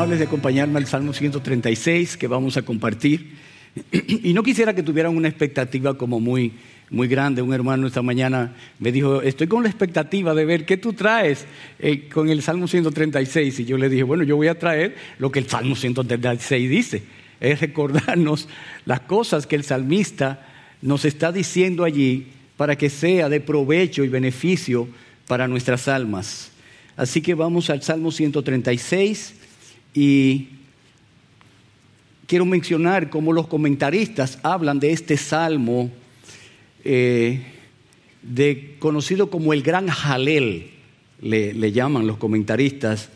amables de acompañarme al Salmo 136 que vamos a compartir. Y no quisiera que tuvieran una expectativa como muy, muy grande. Un hermano esta mañana me dijo, estoy con la expectativa de ver qué tú traes eh, con el Salmo 136. Y yo le dije, bueno, yo voy a traer lo que el Salmo 136 dice. Es recordarnos las cosas que el salmista nos está diciendo allí para que sea de provecho y beneficio para nuestras almas. Así que vamos al Salmo 136 y quiero mencionar cómo los comentaristas hablan de este salmo eh, de, conocido como el gran Jalel, le, llaman los comentaristas.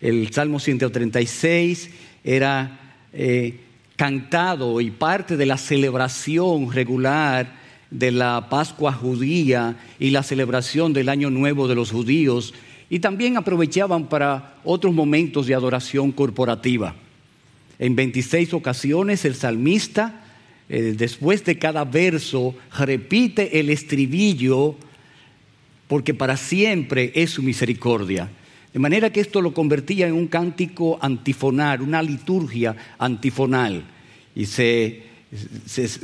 El Salmo 136 era eh, cantado y parte de la celebración regular de la Pascua judía y la celebración del Año Nuevo de los judíos y también aprovechaban para otros momentos de adoración corporativa. En 26 ocasiones el salmista, eh, después de cada verso, repite el estribillo, porque para siempre es su misericordia. De manera que esto lo convertía en un cántico antifonal, una liturgia antifonal. Y se,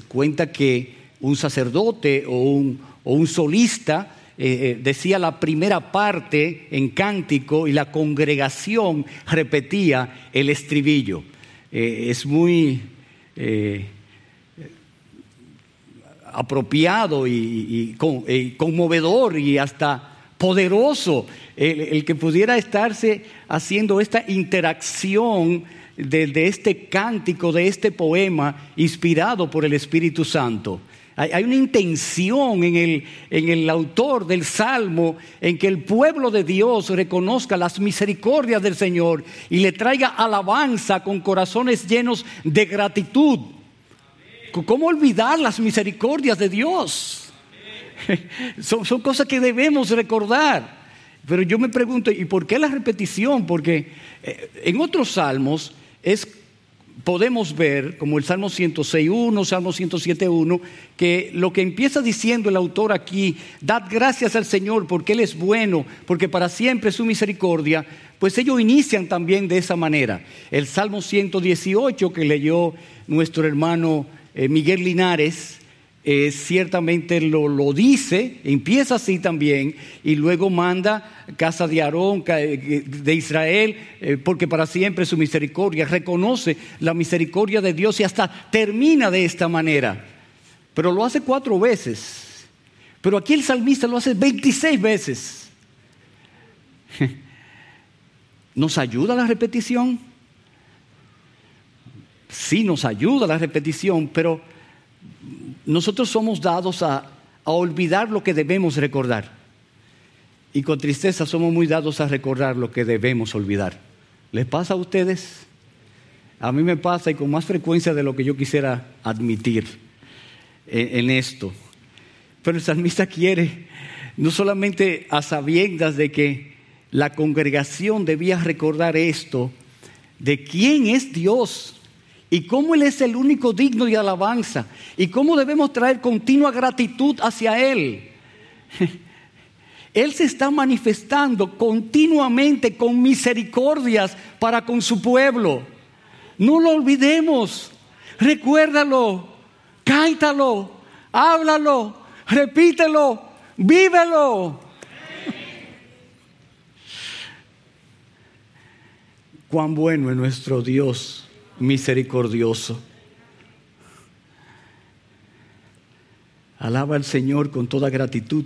cuenta que un sacerdote o un, o un solista eh, eh, decía la primera parte en cántico y la congregación repetía el estribillo. Eh, es muy apropiado y, conmovedor y hasta poderoso el, que pudiera estarse haciendo esta interacción de, este cántico, de este poema inspirado por el Espíritu Santo. Hay, una intención en el, en el autor del Salmo en que el pueblo de Dios reconozca las misericordias del Señor y le traiga alabanza con corazones llenos de gratitud. ¿Cómo olvidar las misericordias de Dios? Son, son, cosas que debemos recordar. Pero yo me pregunto, ¿y por qué la repetición? Porque eh, en otros salmos es podemos ver, como el Salmo 106.1, Salmo 107.1, que lo que empieza diciendo el autor aquí, dad gracias al Señor porque Él es bueno, porque para siempre es su misericordia, pues ellos inician también de esa manera. El Salmo 118 que leyó nuestro hermano eh, Miguel Linares, eh, ciertamente lo, lo, dice, empieza así también, y luego manda casa de Aarón, eh, de Israel, eh, porque para siempre su misericordia, reconoce la misericordia de Dios y hasta termina de esta manera. Pero lo hace cuatro veces. Pero aquí el salmista lo hace 26 veces. ¿Nos ayuda la repetición? Sí, nos ayuda la repetición, pero nosotros somos dados a, olvidar lo que debemos recordar. Y con tristeza somos muy dados a recordar lo que debemos olvidar. ¿Les pasa a ustedes? A mí me pasa y con más frecuencia de lo que yo quisiera admitir en, esto. Pero el salmista quiere, no solamente a sabiendas de que la congregación debía recordar esto, de quién es Dios, y cómo Él es el único digno de alabanza. Y cómo debemos traer continua gratitud hacia Él. Él se está manifestando continuamente con misericordias para con su pueblo. No lo olvidemos, recuérdalo, cántalo, háblalo, repítelo, vívelo. Cuán bueno es nuestro Dios misericordioso. Alaba al Señor con toda gratitud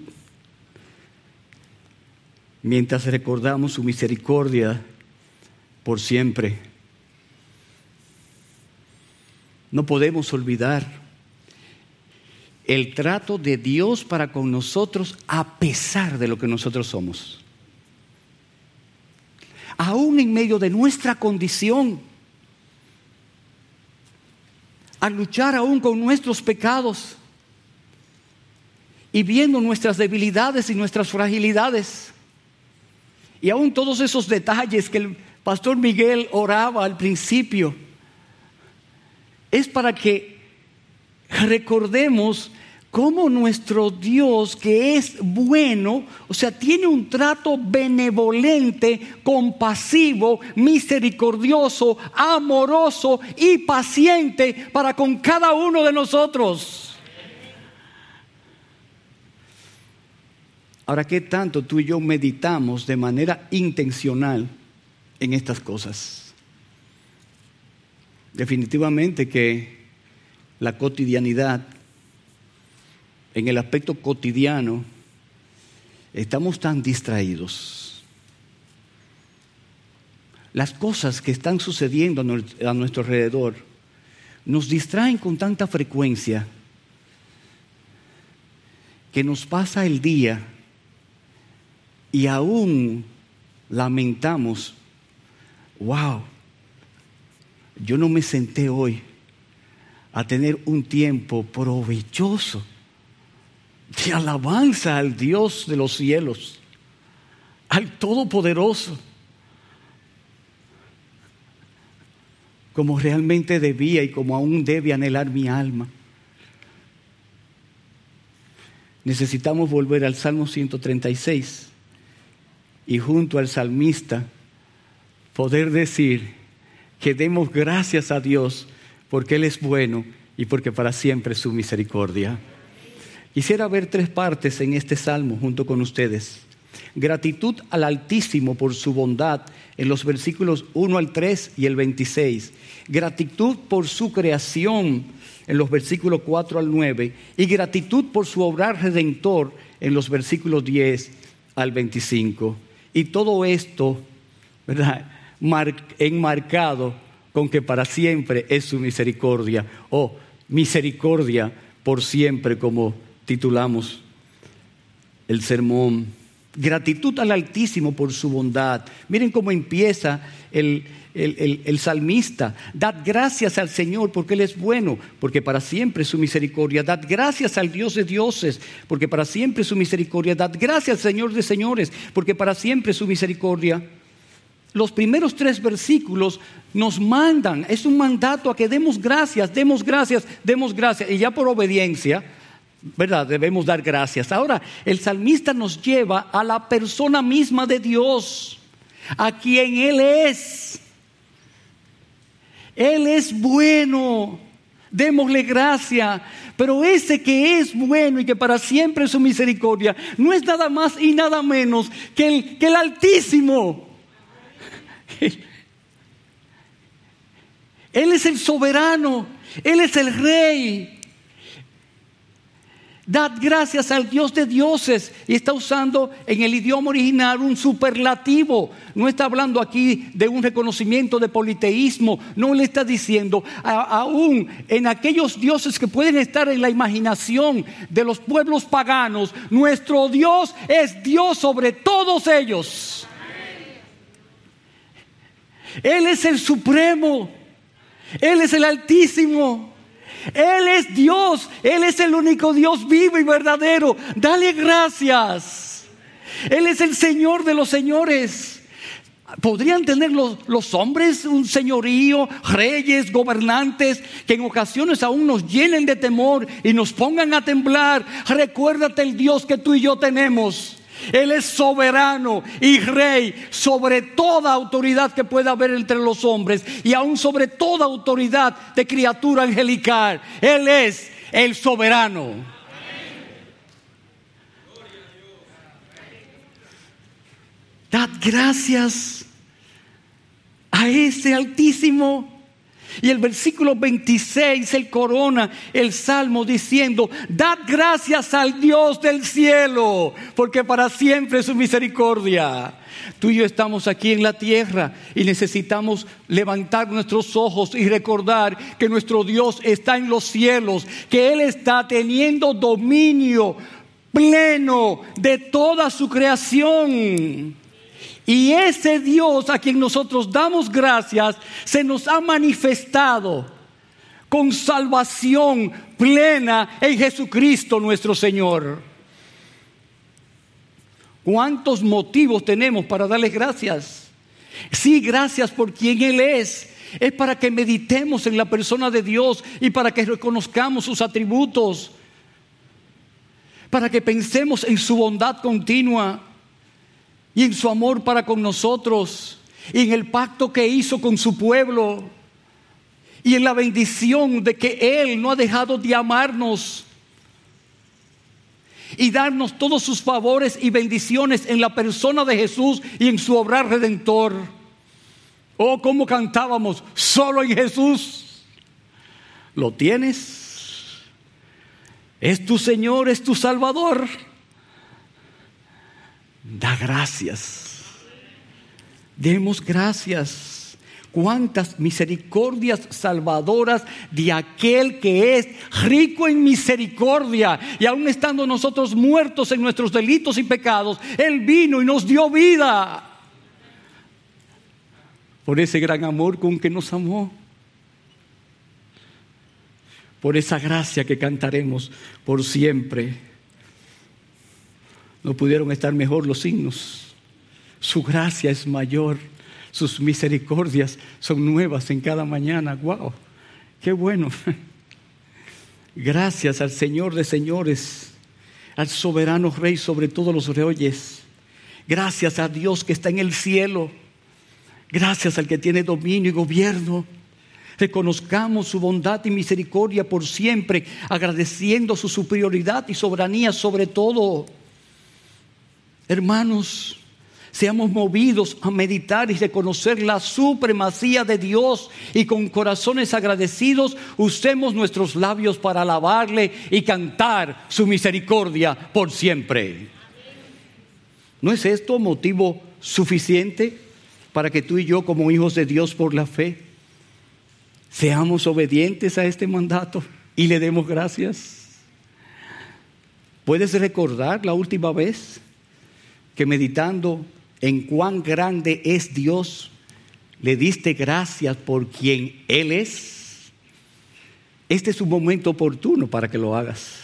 mientras recordamos su misericordia por siempre. No podemos olvidar el trato de Dios para con nosotros a pesar de lo que nosotros somos. Aún en medio de nuestra condición a luchar aún con nuestros pecados y viendo nuestras debilidades y nuestras fragilidades. Y aún todos esos detalles que el pastor Miguel oraba al principio, es para que recordemos cómo nuestro Dios, que es bueno, o sea, tiene un trato benevolente, compasivo, misericordioso, amoroso y paciente para con cada uno de nosotros. Ahora, ¿qué tanto tú y yo meditamos de manera intencional en estas cosas? Definitivamente que la cotidianidad en el aspecto cotidiano, estamos tan distraídos. Las cosas que están sucediendo a nuestro alrededor nos distraen con tanta frecuencia que nos pasa el día y aún lamentamos, wow, yo no me senté hoy a tener un tiempo provechoso de alabanza al Dios de los cielos, al Todopoderoso, como realmente debía y como aún debe anhelar mi alma. Necesitamos volver al Salmo 136 y junto al salmista poder decir que demos gracias a Dios porque Él es bueno y porque para siempre es su misericordia. Quisiera ver tres partes en este salmo junto con ustedes. Gratitud al Altísimo por su bondad en los versículos 1 al 3 y el 26. Gratitud por su creación en los versículos 4 al 9. Y gratitud por su obrar redentor en los versículos 10 al 25. Y todo esto, ¿verdad? enmarcado con que para siempre es su misericordia. O misericordia por siempre como titulamos el sermón. Gratitud al Altísimo por su bondad. Miren cómo empieza el, el, salmista. Dad gracias al Señor porque Él es bueno, porque para siempre su misericordia. Dad gracias al Dios de dioses, porque para siempre su misericordia. Dad gracias al Señor de señores, porque para siempre su misericordia. Los primeros tres versículos nos mandan, es un mandato a que demos gracias, demos gracias, demos gracias. Y ya por obediencia, ¿verdad? Debemos dar gracias. Ahora, el salmista nos lleva a la persona misma de Dios, a quien Él es. Él es bueno, démosle gracia. Pero ese que es bueno y que para siempre es su misericordia, no es nada más y nada menos que el, que el Altísimo. Él es el soberano, Él es el rey. Dad gracias al Dios de dioses. Y está usando en el idioma original un superlativo. No está hablando aquí de un reconocimiento de politeísmo. No le está diciendo, aún en aquellos dioses que pueden estar en la imaginación de los pueblos paganos, nuestro Dios es Dios sobre todos ellos. Él es el supremo. Él es el altísimo. Él es Dios, Él es el único Dios vivo y verdadero. Dale gracias. Él es el Señor de los señores. ¿Podrían tener los, hombres un señorío, reyes, gobernantes, que en ocasiones aún nos llenen de temor y nos pongan a temblar? Recuérdate el Dios que tú y yo tenemos. Él es soberano y rey sobre toda autoridad que pueda haber entre los hombres y aún sobre toda autoridad de criatura angelical. Él es el soberano. Dad gracias a ese altísimo y el versículo 26, el corona el salmo diciendo, dad gracias al Dios del cielo, porque para siempre es su misericordia. Tú y yo estamos aquí en la tierra y necesitamos levantar nuestros ojos y recordar que nuestro Dios está en los cielos, que Él está teniendo dominio pleno de toda su creación. Y ese Dios a quien nosotros damos gracias se nos ha manifestado con salvación plena en Jesucristo nuestro Señor. ¿Cuántos motivos tenemos para darle gracias? Sí, gracias por quien Él es. Es para que meditemos en la persona de Dios y para que reconozcamos sus atributos. para que pensemos en su bondad continua y en su amor para con nosotros y en el pacto que hizo con su pueblo y en la bendición de que Él no ha dejado de amarnos y darnos todos sus favores y bendiciones en la persona de Jesús y en su obra redentor. Oh, como cantábamos, solo en Jesús. ¿Lo tienes? Es tu Señor, es tu Salvador. Da gracias. Demos gracias cuántas misericordias salvadoras de aquel que es rico en misericordia. Y aún estando nosotros muertos en nuestros delitos y pecados, Él vino y nos dio vida. Por ese gran amor con que nos amó. Por esa gracia que cantaremos por siempre. No pudieron estar mejor los signos. Su gracia es mayor sus misericordias son nuevas en cada mañana. ¡Wow! ¡Qué bueno! Gracias al Señor de señores, al soberano Rey sobre todos los reyes. Gracias a Dios que está en el cielo. Gracias al que tiene dominio y gobierno. Reconozcamos su bondad y misericordia por siempre, agradeciendo su superioridad y soberanía sobre todo. Hermanos, seamos movidos a meditar y reconocer la supremacía de Dios y con corazones agradecidos usemos nuestros labios para alabarle y cantar su misericordia por siempre. ¿No es esto motivo suficiente para que tú y yo como hijos de Dios por la fe seamos obedientes a este mandato y le demos gracias? ¿Puedes recordar la última vez que meditando en cuán grande es Dios, le diste gracias por quien Él es. Este es un momento oportuno para que lo hagas.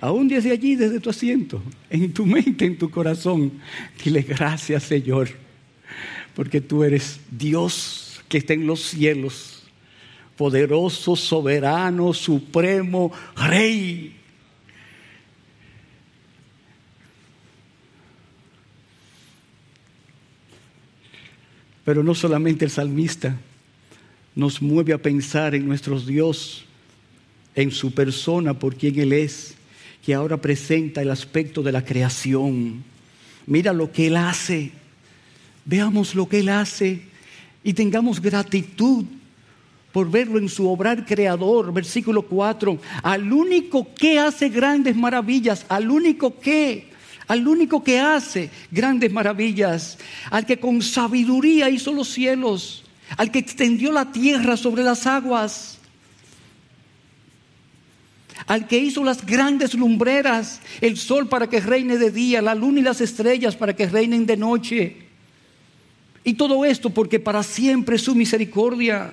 Aún desde allí, desde tu asiento, en tu mente, en tu corazón, dile gracias Señor, porque tú eres Dios que está en los cielos, poderoso, soberano, supremo, rey. Pero no solamente el salmista nos mueve a pensar en nuestro Dios, en su persona, por quien Él es, que ahora presenta el aspecto de la creación. Mira lo que Él hace. Veamos lo que Él hace y tengamos gratitud por verlo en su obrar creador. Versículo 4. Al único que hace grandes maravillas, al único que al único que hace grandes maravillas, al que con sabiduría hizo los cielos, al que extendió la tierra sobre las aguas, al que hizo las grandes lumbreras, el sol para que reine de día, la luna y las estrellas para que reinen de noche. Y todo esto porque para siempre su misericordia.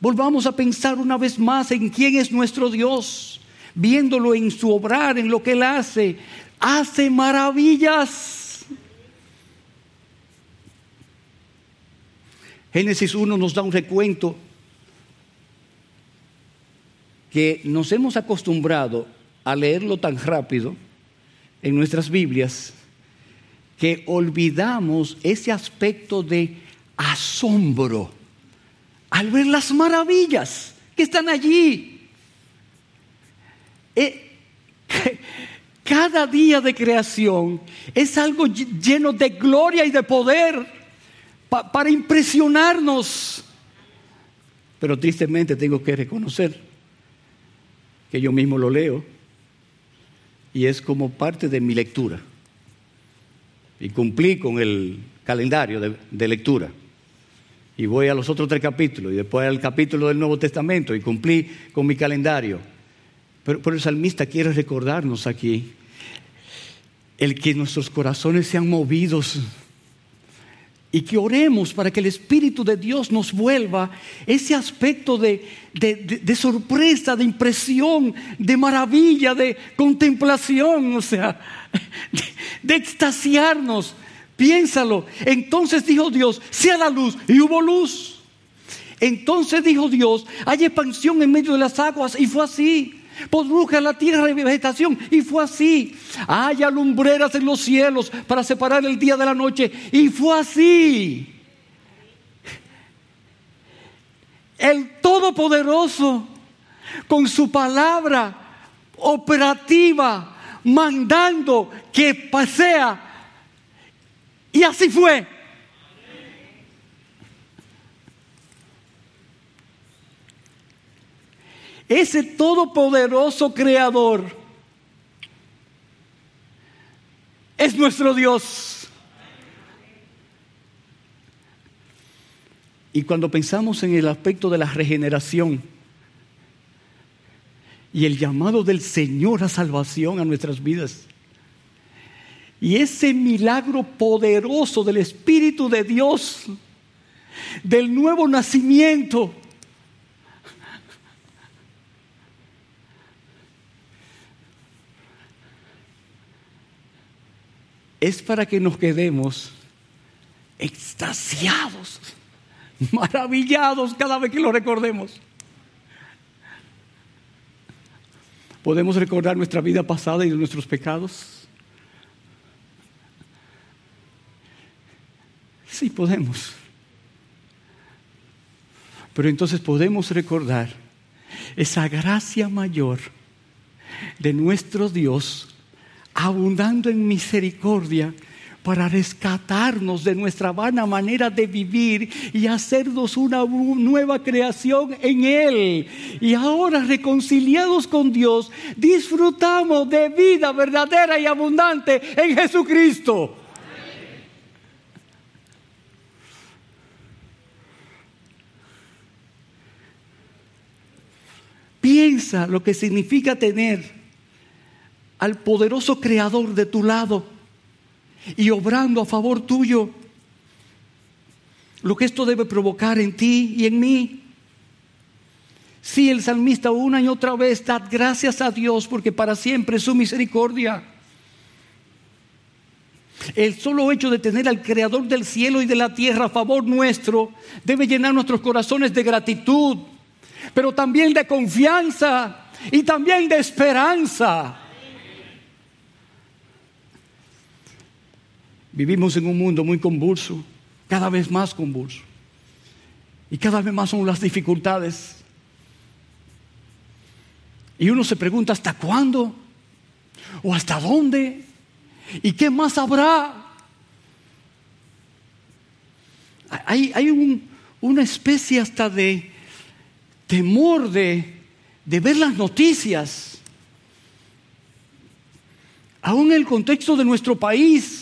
Volvamos a pensar una vez más en quién es nuestro Dios, viéndolo en su obrar, en lo que Él hace, hace maravillas. Génesis 1 nos da un recuento que nos hemos acostumbrado a leerlo tan rápido en nuestras Biblias que olvidamos ese aspecto de asombro al ver las maravillas que están allí. Eh, cada día de creación es algo lleno de gloria y de poder para impresionarnos. Pero tristemente tengo que reconocer que yo mismo lo leo y es como parte de mi lectura. Y cumplí con el calendario de, lectura. Y voy a los otros tres capítulos y después al capítulo del Nuevo Testamento y cumplí con mi calendario. Pero, el salmista quiere recordarnos aquí el que nuestros corazones sean movidos y que oremos para que el Espíritu de Dios nos vuelva ese aspecto de, sorpresa, de impresión, de maravilla, de contemplación, o sea, de, de extasiarnos. Piénsalo. Entonces dijo Dios, sea la luz, y hubo luz. Entonces dijo Dios, hay expansión en medio de las aguas, y fue así. Produje la tierra y vegetación. Y fue así. Haya lumbreras en los cielos para separar el día de la noche. Y fue así. El Todopoderoso, con su palabra operativa, mandando que pasea. Y así fue. Ese todopoderoso creador es nuestro Dios. Y cuando pensamos en el aspecto de la regeneración y el llamado del Señor a salvación a nuestras vidas, y ese milagro poderoso del Espíritu de Dios, del nuevo nacimiento, es para que nos quedemos extasiados, maravillados cada vez que lo recordemos. ¿Podemos recordar nuestra vida pasada y nuestros pecados? Sí, podemos. Pero entonces podemos recordar esa gracia mayor de nuestro Dios abundando en misericordia para rescatarnos de nuestra vana manera de vivir y hacernos una nueva creación en Él. Y ahora reconciliados con Dios, disfrutamos de vida verdadera y abundante en Jesucristo. Piensa lo que significa tener al poderoso creador de tu lado y obrando a favor tuyo. Lo que esto debe provocar en ti y en mí. Si el salmista una y otra vez da gracias a Dios porque para siempre es su misericordia. El solo hecho de tener al Creador del cielo y de la tierra a favor nuestro debe llenar nuestros corazones de gratitud, pero también de confianza y también de esperanza. Vivimos en un mundo muy convulso, cada vez más convulso. Y cada vez más son las dificultades. Y uno se pregunta, ¿hasta cuándo? ¿O hasta dónde? ¿Y qué más habrá? Hay, hay una especie hasta de temor de ver las noticias. Aún en el contexto de nuestro país,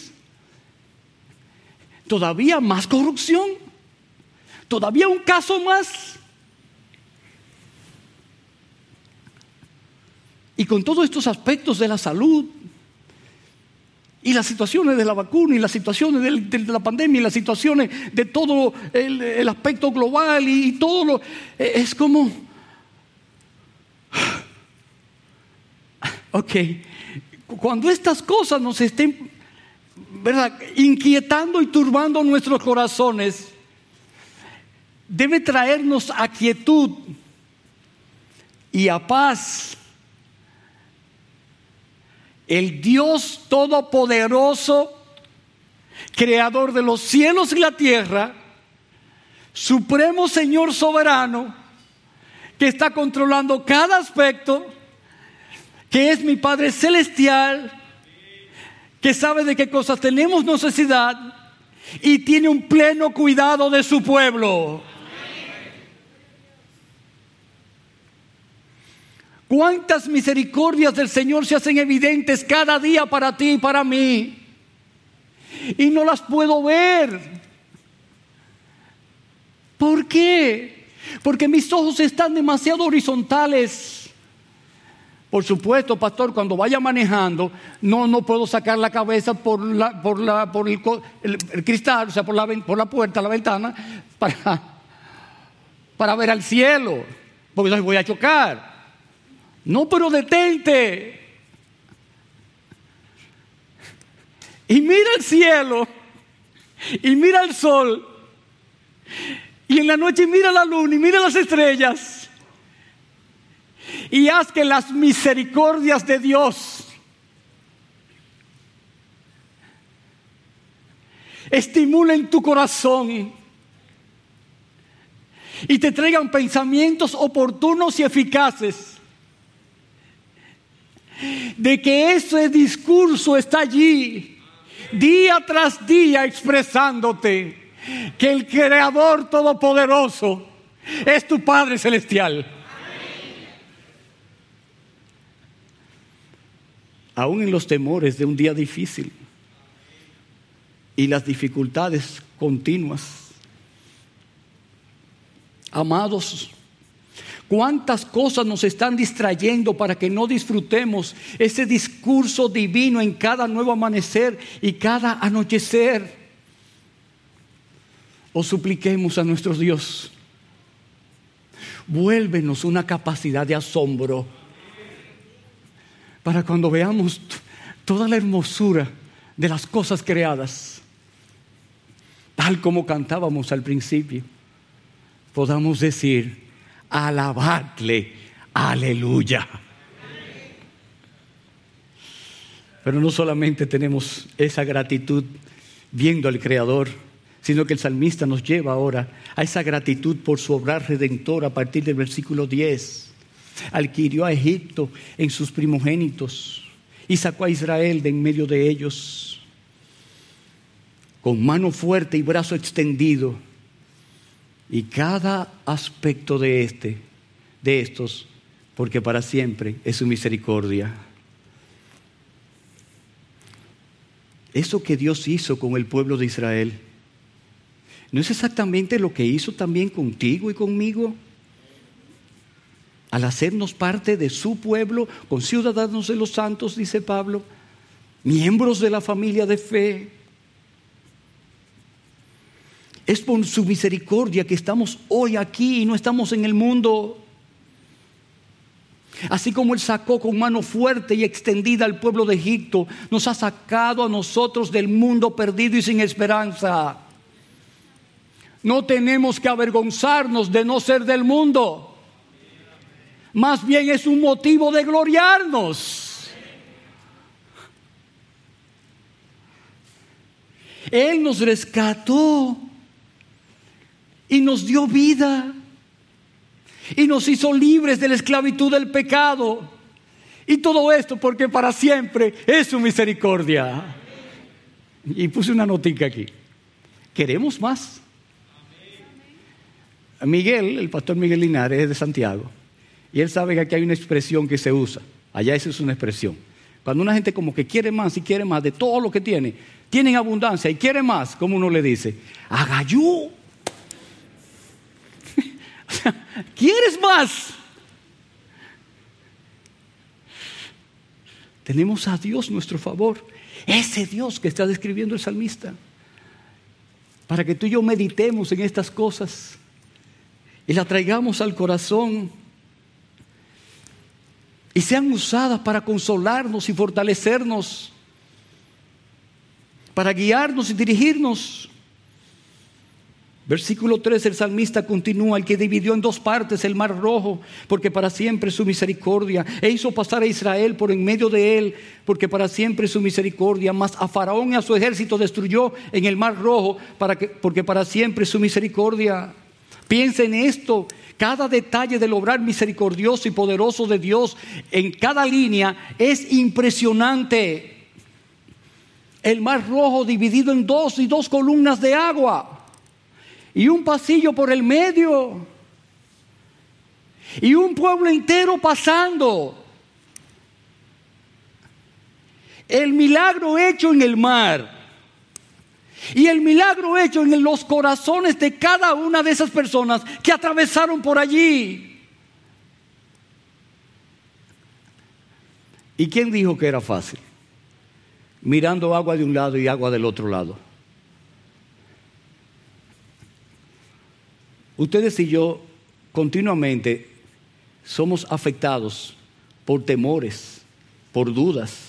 todavía más corrupción, todavía un caso más. Y con todos estos aspectos de la salud, y las situaciones de la vacuna, y las situaciones de, la pandemia, y las situaciones de todo el, aspecto global, y, todo lo. E, es como. Ok, cuando estas cosas nos estén ¿verdad? inquietando y turbando nuestros corazones, debe traernos a quietud y a paz. El Dios Todopoderoso, Creador de los cielos y la tierra, Supremo Señor Soberano, que está controlando cada aspecto, que es mi Padre Celestial, que sabe de qué cosas tenemos necesidad y tiene un pleno cuidado de su pueblo. ¿Cuántas misericordias del Señor se hacen evidentes cada día para ti y para mí? Y no las puedo ver. ¿Por qué? Porque mis ojos están demasiado horizontales. Por supuesto, pastor, cuando vaya manejando, no, no puedo sacar la cabeza por, la, por, la, por el, cristal, o sea, por la, por la puerta, la ventana, para, para ver al cielo, porque voy a chocar. No, pero detente. Y mira el cielo, y mira el sol, y en la noche mira la luna y mira las estrellas. Y haz que las misericordias de Dios estimulen tu corazón y te traigan pensamientos oportunos y eficaces de que ese discurso está allí día tras día expresándote que el Creador Todopoderoso es tu Padre Celestial. Aún en los temores de un día difícil y las dificultades continuas. Amados, ¿Cuántas cosas nos están distrayendo para que no disfrutemos ese discurso divino en cada nuevo amanecer y cada anochecer? O supliquemos a nuestro Dios, vuélvenos una capacidad de asombro para cuando veamos toda la hermosura de las cosas creadas, tal como cantábamos al principio, podamos decir, alabadle, aleluya. Pero no solamente tenemos esa gratitud viendo al Creador, sino que el salmista nos lleva ahora a esa gratitud por su obra redentora a partir del versículo 10. Adquirió a Egipto en sus primogénitos y sacó a Israel de en medio de ellos. Con mano fuerte y brazo extendido, y cada aspecto de este, de estos, porque para siempre es su misericordia. Eso que Dios hizo con el pueblo de Israel, ¿no es exactamente lo que hizo también contigo y conmigo? Al hacernos parte de su pueblo, con ciudadanos de los santos, dice Pablo, miembros de la familia de fe, es por su misericordia que estamos hoy aquí y no estamos en el mundo. Así como Él sacó con mano fuerte y extendida al pueblo de Egipto, nos ha sacado a nosotros del mundo perdido y sin esperanza. No tenemos que avergonzarnos de no ser del mundo. Más bien es un motivo de gloriarnos. Él nos rescató y nos dio vida y nos hizo libres de la esclavitud del pecado. Y todo esto porque para siempre es su misericordia. Y puse una notica aquí. ¿Queremos más? Miguel, el pastor Miguel Linares, es de Santiago. Y él sabe que aquí hay una expresión que se usa. Allá esa es una expresión. Cuando una gente como que quiere más y quiere más de todo lo que tiene, tienen abundancia y quiere más, como uno le dice, agayú. ¿Quieres más? Tenemos a Dios nuestro favor, ese Dios que está describiendo el salmista, para que tú y yo meditemos en estas cosas y la traigamos al corazón y sean usadas para consolarnos y fortalecernos, para guiarnos y dirigirnos. Versículo 3, el salmista continúa, el que dividió en dos partes el mar rojo, porque para siempre su misericordia, e hizo pasar a Israel por en medio de él, porque para siempre su misericordia, mas a Faraón y a su ejército destruyó en el mar rojo, porque para siempre su misericordia. Piensa en esto, cada detalle del obrar misericordioso y poderoso de Dios en cada línea es impresionante. El mar rojo dividido en dos y dos columnas de agua y un pasillo por el medio y un pueblo entero pasando. El milagro hecho en el mar y el milagro hecho en los corazones de cada una de esas personas que atravesaron por allí. ¿Y quién dijo que era fácil? Mirando agua de un lado y agua del otro lado. Ustedes y yo continuamente somos afectados por temores, por dudas.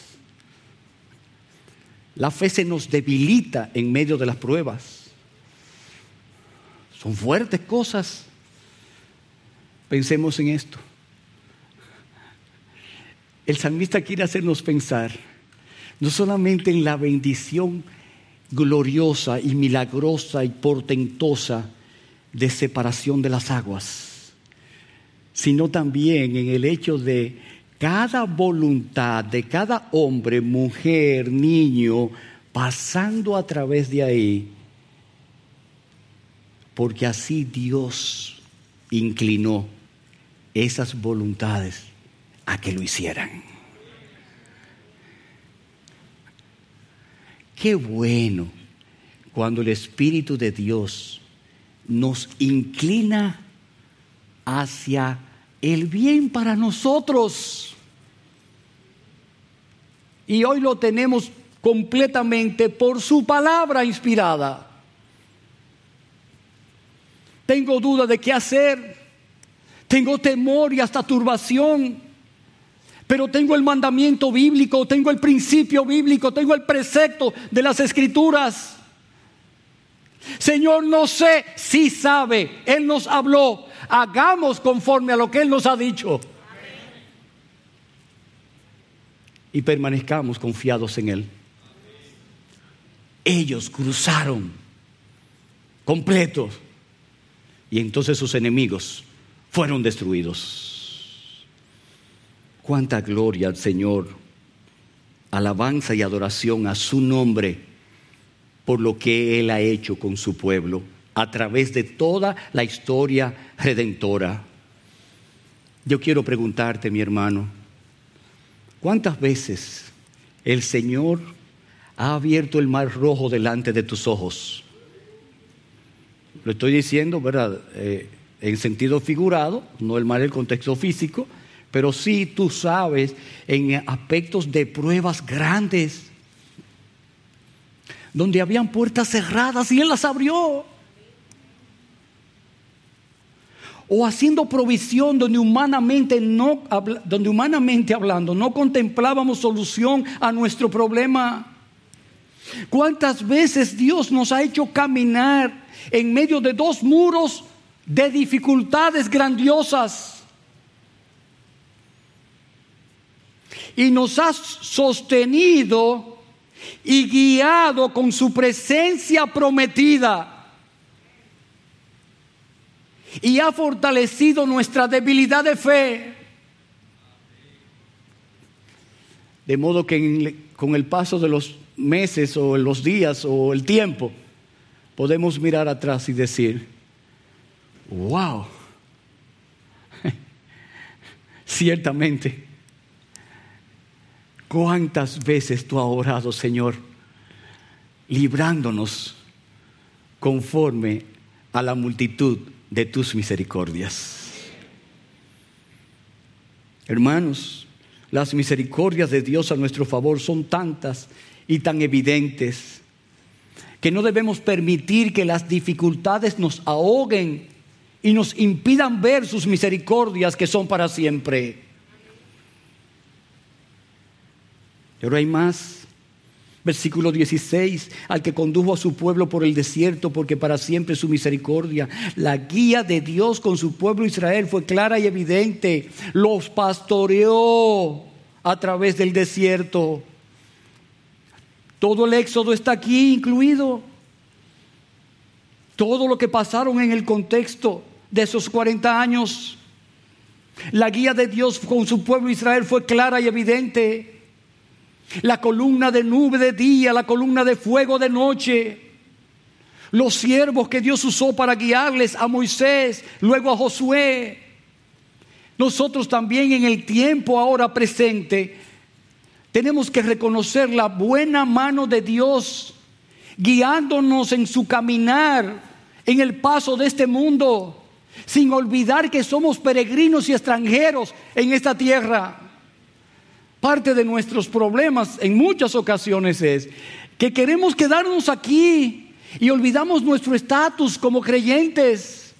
La fe se nos debilita en medio de las pruebas. Son fuertes cosas. Pensemos en esto. el salmista quiere hacernos pensar no solamente en la bendición gloriosa y milagrosa y portentosa de separación de las aguas, sino también en el hecho de cada voluntad de cada hombre, mujer, niño, pasando a través de ahí, porque así Dios inclinó esas voluntades a que lo hicieran. Qué bueno cuando el Espíritu de Dios nos inclina hacia el bien para nosotros. Y hoy lo tenemos completamente por su palabra inspirada. Tengo duda de qué hacer. Tengo temor y hasta turbación pero tengo el mandamiento bíblico, tengo el principio bíblico, tengo el precepto de las escrituras. Señor, no sé si sabe, Él nos habló, hagamos conforme a lo que Él nos ha dicho. Y permanezcamos confiados en Él. Ellos cruzaron completos y entonces sus enemigos fueron destruidos. Cuánta gloria al Señor, alabanza y adoración a su nombre por lo que Él ha hecho con su pueblo a través de toda la historia redentora. Yo quiero preguntarte, mi hermano, ¿cuántas veces el Señor ha abierto el mar rojo delante de tus ojos? Lo estoy diciendo, ¿verdad? Eh, en sentido figurado, no el mar el contexto físico, pero sí tú sabes en aspectos de pruebas grandes, donde habían puertas cerradas y Él las abrió. O haciendo provisión donde humanamente, no, donde humanamente hablando no contemplábamos solución a nuestro problema. ¿Cuántas veces Dios nos ha hecho caminar en medio de dos muros de dificultades grandiosas? y nos ha sostenido y guiado con su presencia prometida. Y ha fortalecido nuestra debilidad de fe. De modo que con el paso de los meses o los días o el tiempo, podemos mirar atrás y decir, wow, ciertamente ¿Cuántas veces tú has orado, Señor, librándonos conforme a la multitud de tus misericordias? Hermanos, las misericordias de Dios a nuestro favor son tantas y tan evidentes que no debemos permitir que las dificultades nos ahoguen y nos impidan ver sus misericordias que son para siempre. Pero hay más. Versículo 16, al que condujo a su pueblo por el desierto, porque para siempre su misericordia. La guía de Dios con su pueblo Israel fue clara y evidente. Los pastoreó a través del desierto. Todo el éxodo está aquí incluido. Todo lo que pasaron en el contexto de esos 40 años. La guía de Dios con su pueblo Israel fue clara y evidente la columna de nube de día, la columna de fuego de noche, los siervos que Dios usó para guiarles a Moisés, luego a Josué. Nosotros también en el tiempo ahora presente tenemos que reconocer la buena mano de Dios guiándonos en su caminar, en el paso de este mundo, sin olvidar que somos peregrinos y extranjeros en esta tierra. Parte de nuestros problemas en muchas ocasiones es que queremos quedarnos aquí y olvidamos nuestro estatus como creyentes.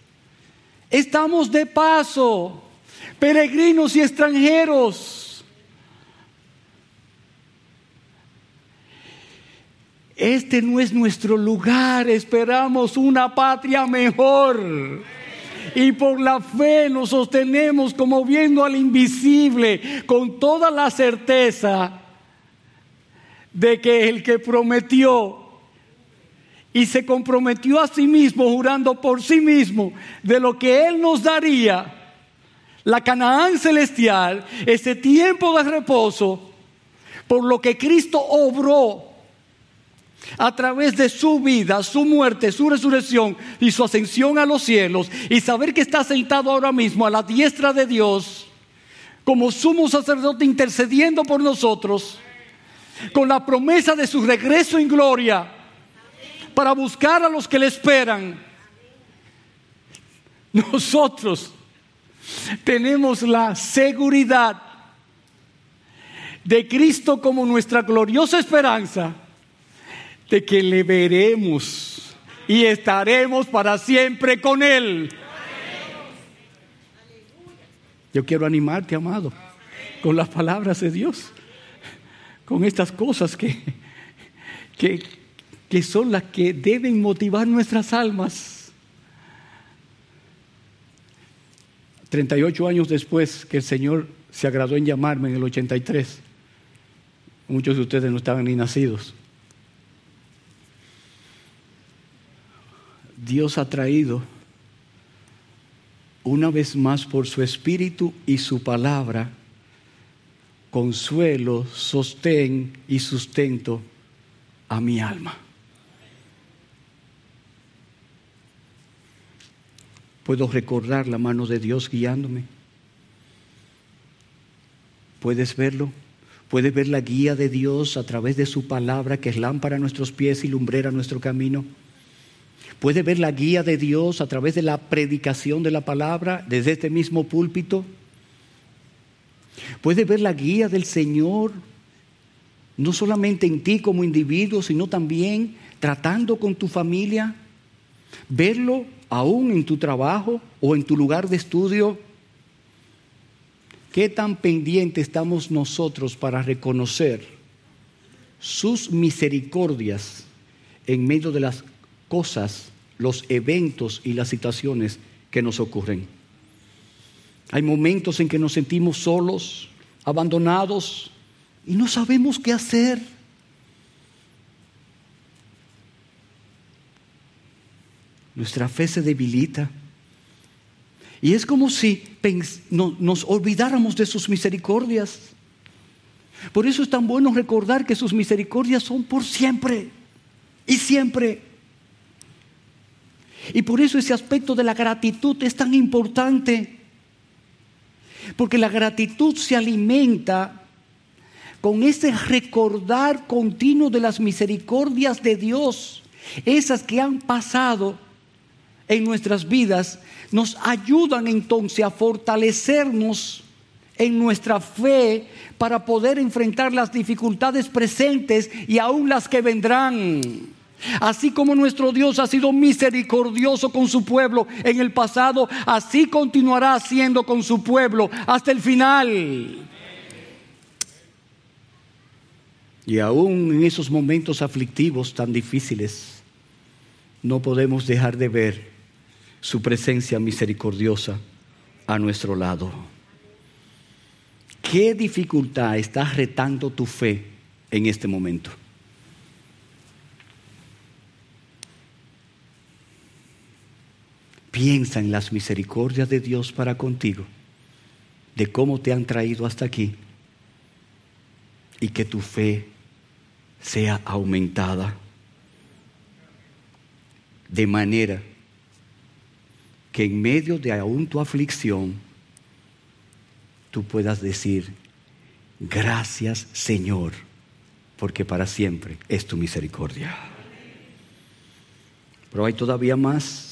Estamos de paso, peregrinos y extranjeros. Este no es nuestro lugar, esperamos una patria mejor. Y por la fe nos sostenemos como viendo al invisible con toda la certeza de que el que prometió y se comprometió a sí mismo, jurando por sí mismo, de lo que Él nos daría, la Canaán celestial, ese tiempo de reposo, por lo que Cristo obró a través de su vida, su muerte, su resurrección y su ascensión a los cielos, y saber que está sentado ahora mismo a la diestra de Dios, como sumo sacerdote intercediendo por nosotros, con la promesa de su regreso en gloria para buscar a los que le esperan. Nosotros tenemos la seguridad de Cristo como nuestra gloriosa esperanza de que le veremos y estaremos para siempre con Él. Yo quiero animarte, amado, con las palabras de Dios, con estas cosas que, que, que son las que deben motivar nuestras almas. 38 años después que el Señor se agradó en llamarme en el 83, muchos de ustedes no estaban ni nacidos. Dios ha traído una vez más por su espíritu y su palabra consuelo, sostén y sustento a mi alma. Puedo recordar la mano de Dios guiándome. ¿Puedes verlo? ¿Puedes ver la guía de Dios a través de su palabra que es lámpara a nuestros pies y lumbrera nuestro camino? ¿Puedes ver la guía de Dios a través de la predicación de la palabra desde este mismo púlpito? ¿Puedes ver la guía del Señor no solamente en ti como individuo, sino también tratando con tu familia? Verlo aún en tu trabajo o en tu lugar de estudio. ¿Qué tan pendiente estamos nosotros para reconocer sus misericordias en medio de las cosas, los eventos y las situaciones que nos ocurren? Hay momentos en que nos sentimos solos, abandonados y no sabemos qué hacer. nuestra fe se debilita. Y es como si nos olvidáramos de sus misericordias. Por eso es tan bueno recordar que sus misericordias son por siempre y siempre. Y por eso ese aspecto de la gratitud es tan importante. Porque la gratitud se alimenta con ese recordar continuo de las misericordias de Dios, esas que han pasado en nuestras vidas nos ayudan entonces a fortalecernos en nuestra fe para poder enfrentar las dificultades presentes y aún las que vendrán. Así como nuestro Dios ha sido misericordioso con su pueblo en el pasado, así continuará siendo con su pueblo hasta el final. Y aún en esos momentos aflictivos tan difíciles, no podemos dejar de ver su presencia misericordiosa a nuestro lado. ¿Qué dificultad está retando tu fe en este momento? Piensa en las misericordias de Dios para contigo, de cómo te han traído hasta aquí y que tu fe sea aumentada de manera que en medio de aún tu aflicción tú puedas decir, gracias Señor, porque para siempre es tu misericordia. Pero hay todavía más.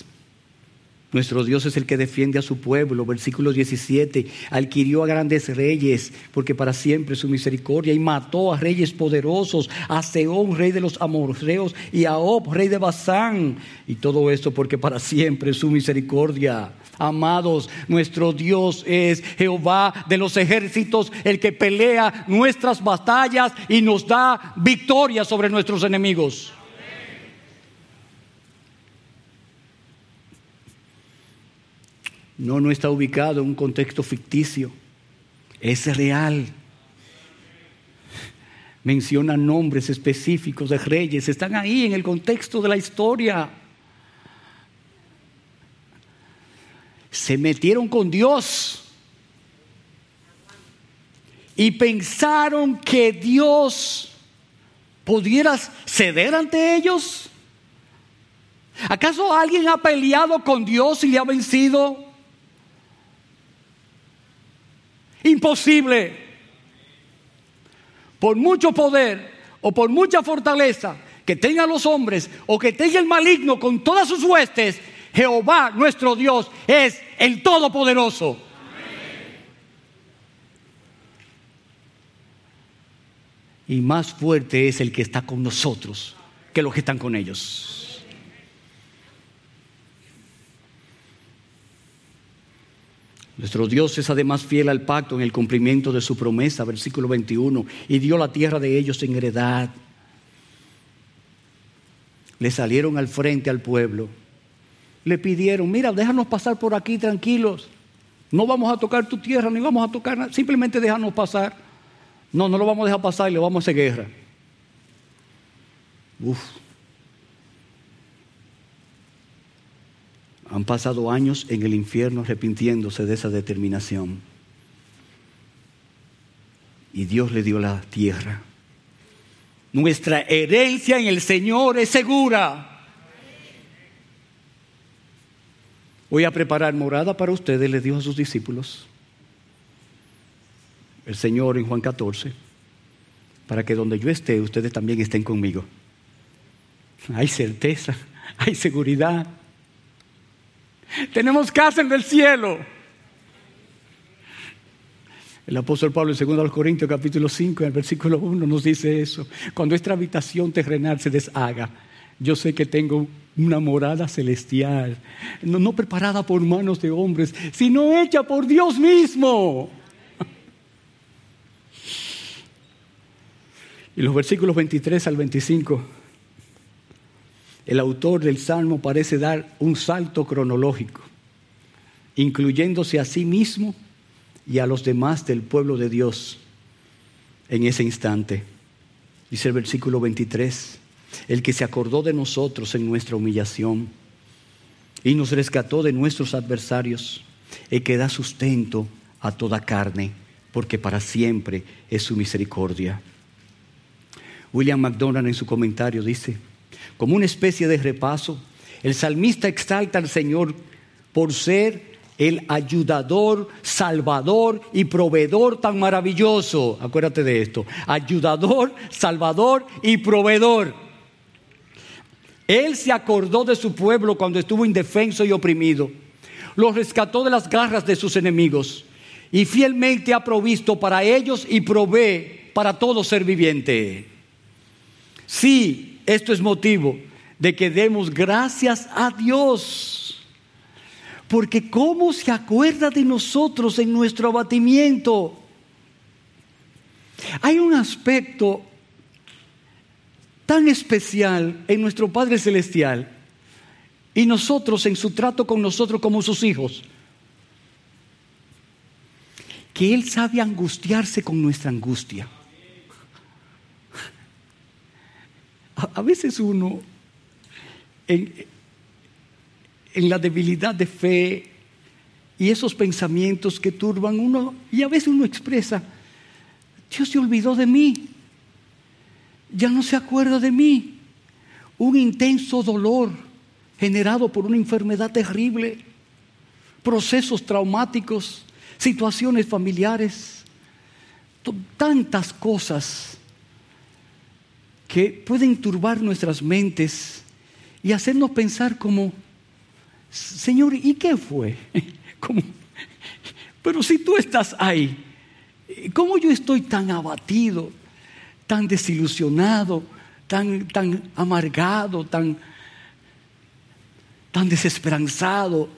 Nuestro Dios es el que defiende a su pueblo. Versículo 17. Adquirió a grandes reyes, porque para siempre su misericordia. Y mató a reyes poderosos, a Seón, rey de los amorreos, y a Ob, rey de Basán. Y todo esto porque para siempre su misericordia. Amados, nuestro Dios es Jehová de los ejércitos, el que pelea nuestras batallas y nos da victoria sobre nuestros enemigos. No, no está ubicado en un contexto ficticio. Es real. Menciona nombres específicos de reyes. Están ahí en el contexto de la historia. Se metieron con Dios. Y pensaron que Dios pudiera ceder ante ellos. ¿Acaso alguien ha peleado con Dios y le ha vencido? Imposible. Por mucho poder o por mucha fortaleza que tengan los hombres o que tenga el maligno con todas sus huestes, Jehová nuestro Dios es el Todopoderoso. Y más fuerte es el que está con nosotros que los que están con ellos. Nuestro Dios es además fiel al pacto en el cumplimiento de su promesa, versículo 21, y dio la tierra de ellos en heredad. Le salieron al frente al pueblo, le pidieron, mira, déjanos pasar por aquí tranquilos, no vamos a tocar tu tierra, ni vamos a tocar nada, simplemente déjanos pasar. No, no lo vamos a dejar pasar y le vamos a hacer guerra. Uf. Han pasado años en el infierno arrepintiéndose de esa determinación. Y Dios le dio la tierra. Nuestra herencia en el Señor es segura. Voy a preparar morada para ustedes, le dijo a sus discípulos. El Señor en Juan 14, para que donde yo esté, ustedes también estén conmigo. Hay certeza, hay seguridad. Tenemos casa en el cielo. El apóstol Pablo en 2 Corintios capítulo 5, en el versículo 1 nos dice eso. Cuando esta habitación terrenal se deshaga, yo sé que tengo una morada celestial, no, no preparada por manos de hombres, sino hecha por Dios mismo. Y los versículos 23 al 25 el autor del Salmo parece dar un salto cronológico, incluyéndose a sí mismo y a los demás del pueblo de Dios en ese instante. Dice el versículo 23, el que se acordó de nosotros en nuestra humillación y nos rescató de nuestros adversarios, el que da sustento a toda carne, porque para siempre es su misericordia. William McDonald en su comentario dice, como una especie de repaso, el salmista exalta al Señor por ser el ayudador, salvador y proveedor tan maravilloso. Acuérdate de esto. Ayudador, salvador y proveedor. Él se acordó de su pueblo cuando estuvo indefenso y oprimido. Los rescató de las garras de sus enemigos. Y fielmente ha provisto para ellos y provee para todo ser viviente. Sí, esto es motivo de que demos gracias a Dios. Porque ¿cómo se acuerda de nosotros en nuestro abatimiento? Hay un aspecto tan especial en nuestro Padre Celestial y nosotros en su trato con nosotros como sus hijos, que Él sabe angustiarse con nuestra angustia. A, veces uno, en, la debilidad de fe y esos pensamientos que turban uno, y a veces uno expresa, Dios se olvidó de mí, ya no se acuerda de mí. Un intenso dolor generado por una enfermedad terrible, procesos traumáticos, situaciones familiares, tantas cosas que pueden turbar nuestras mentes y hacernos pensar como, Señor, ¿y qué fue? Pero si tú estás ahí, ¿cómo yo estoy tan abatido, tan desilusionado, tan, tan amargado, tan, tan desesperanzado?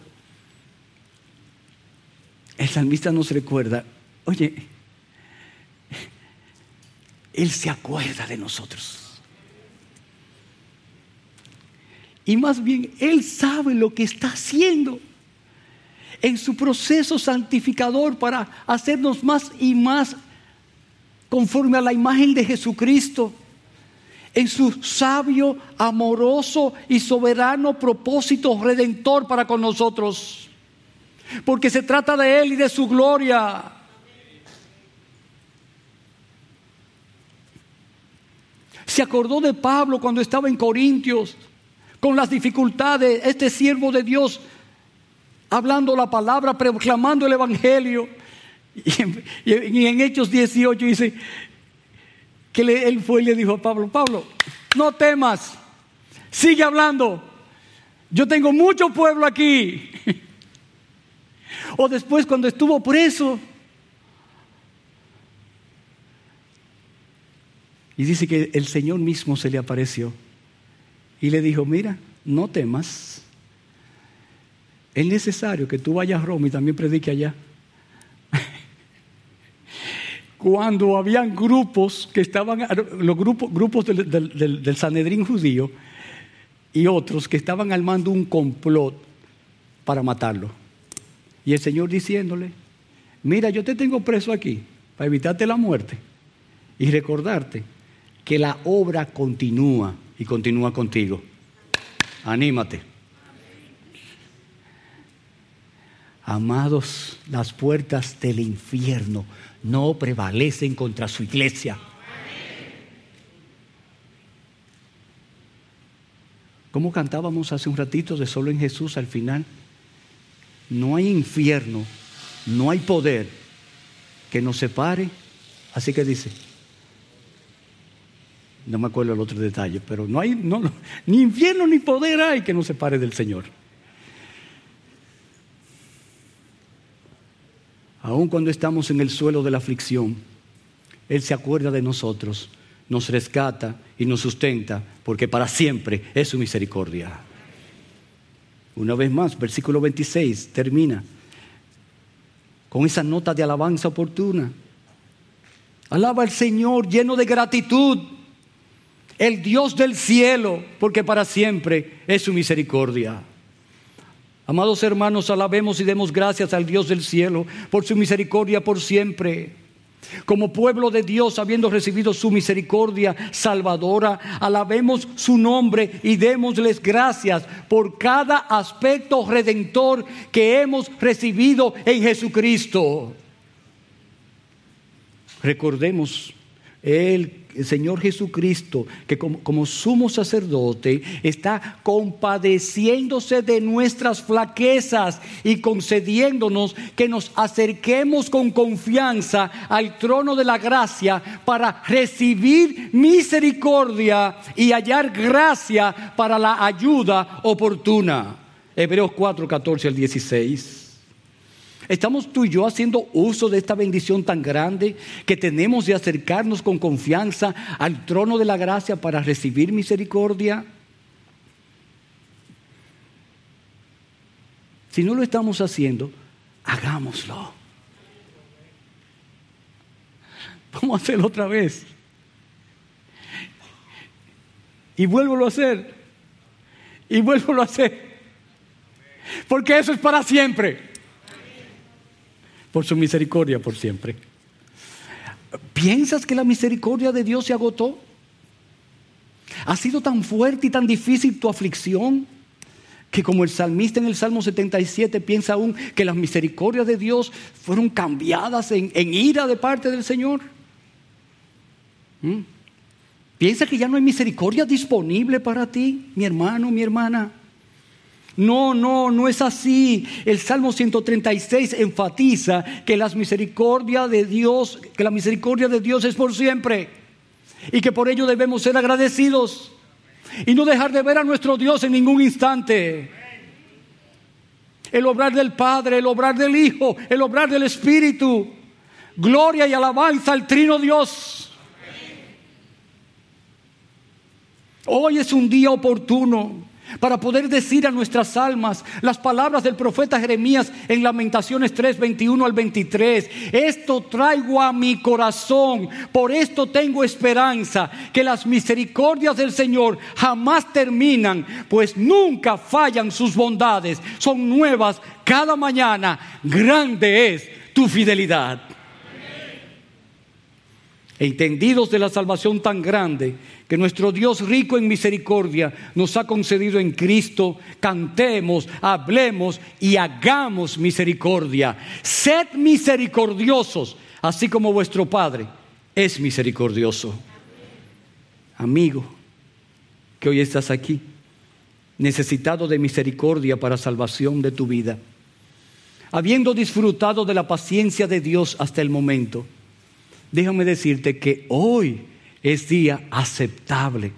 El salmista nos recuerda, oye, Él se acuerda de nosotros. Y más bien, Él sabe lo que está haciendo. en su proceso santificador para hacernos más y más conforme a la imagen de Jesucristo, en su sabio, amoroso y soberano propósito redentor para con nosotros. Porque se trata de Él y de su gloria. Se acordó de Pablo cuando estaba en Corintios, con las dificultades, este siervo de Dios, hablando la palabra, proclamando el Evangelio. Y en, Hechos 18 dice que él fue y le dijo a Pablo, Pablo, no temas, sigue hablando, yo tengo mucho pueblo aquí. o después cuando estuvo preso, y dice que el Señor mismo se le apareció y le dijo, mira, no temas, es necesario que tú vayas a Roma y también predique allá. Cuando habían grupos que estaban, los grupos, grupos del, del, Sanedrín judío y otros que estaban armando un complot para matarlo. Y el Señor diciéndole, mira, yo te tengo preso aquí para evitarte la muerte y recordarte que la obra continúa y continúa contigo. Anímate. Amados, las puertas del infierno no prevalecen contra su iglesia. ¿Cómo cantábamos hace un ratito de solo en Jesús al final? No hay infierno, no hay poder que nos separe. Así que dice, no me acuerdo el otro detalle, pero no hay, no, ni infierno ni poder hay que nos separe del Señor. Aun cuando estamos en el suelo de la aflicción, Él se acuerda de nosotros, nos rescata y nos sustenta, porque para siempre es su misericordia. Una vez más, versículo 26 termina con esa nota de alabanza oportuna. Alaba al Señor lleno de gratitud, el Dios del cielo, porque para siempre es su misericordia. Amados hermanos, alabemos y demos gracias al Dios del cielo por su misericordia por siempre. Como pueblo de Dios, habiendo recibido su misericordia salvadora, alabemos su nombre y démosles gracias por cada aspecto redentor que hemos recibido en Jesucristo. Recordemos, Él el Señor Jesucristo, que como, sumo sacerdote está compadeciéndose de nuestras flaquezas y concediéndonos que nos acerquemos con confianza al trono de la gracia para recibir misericordia y hallar gracia para la ayuda oportuna. Hebreos 4, 14 al 16. ¿Estamos tú y yo haciendo uso de esta bendición tan grande que tenemos de acercarnos con confianza al trono de la gracia para recibir misericordia? Si no lo estamos haciendo, hagámoslo. Vamos a hacerlo otra vez. Y vuelvo a hacer. Y vuelvo a hacer. Porque eso es para siempre por su misericordia por siempre. ¿Piensas que la misericordia de Dios se agotó? ¿Ha sido tan fuerte y tan difícil tu aflicción que como el salmista en el Salmo 77 piensa aún que las misericordias de Dios fueron cambiadas en, ira de parte del Señor? ¿Mm? ¿Piensa que ya no hay misericordia disponible para ti, mi hermano, mi hermana? No, no, no es así. El Salmo 136 enfatiza que las misericordias de Dios, que la misericordia de Dios es por siempre y que por ello debemos ser agradecidos y no dejar de ver a nuestro Dios en ningún instante. El obrar del Padre, el obrar del Hijo, el obrar del Espíritu. Gloria y alabanza al Trino Dios. Hoy es un día oportuno para poder decir a nuestras almas las palabras del profeta Jeremías en Lamentaciones 3, 21 al 23. Esto traigo a mi corazón, por esto tengo esperanza, que las misericordias del Señor jamás terminan, pues nunca fallan sus bondades, son nuevas cada mañana grande es tu fidelidad. Entendidos de la salvación tan grande que nuestro Dios rico en misericordia nos ha concedido en Cristo, cantemos, hablemos y hagamos misericordia. Sed misericordiosos, así como vuestro Padre es misericordioso. Amigo, que hoy estás aquí, necesitado de misericordia para salvación de tu vida, habiendo disfrutado de la paciencia de Dios hasta el momento, déjame decirte que hoy es día aceptable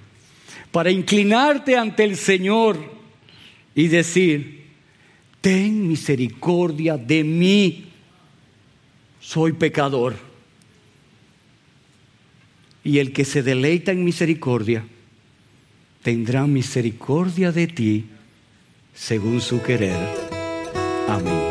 para inclinarte ante el Señor y decir, ten misericordia de mí, soy pecador. Y el que se deleita en misericordia, tendrá misericordia de ti según su querer. Amén.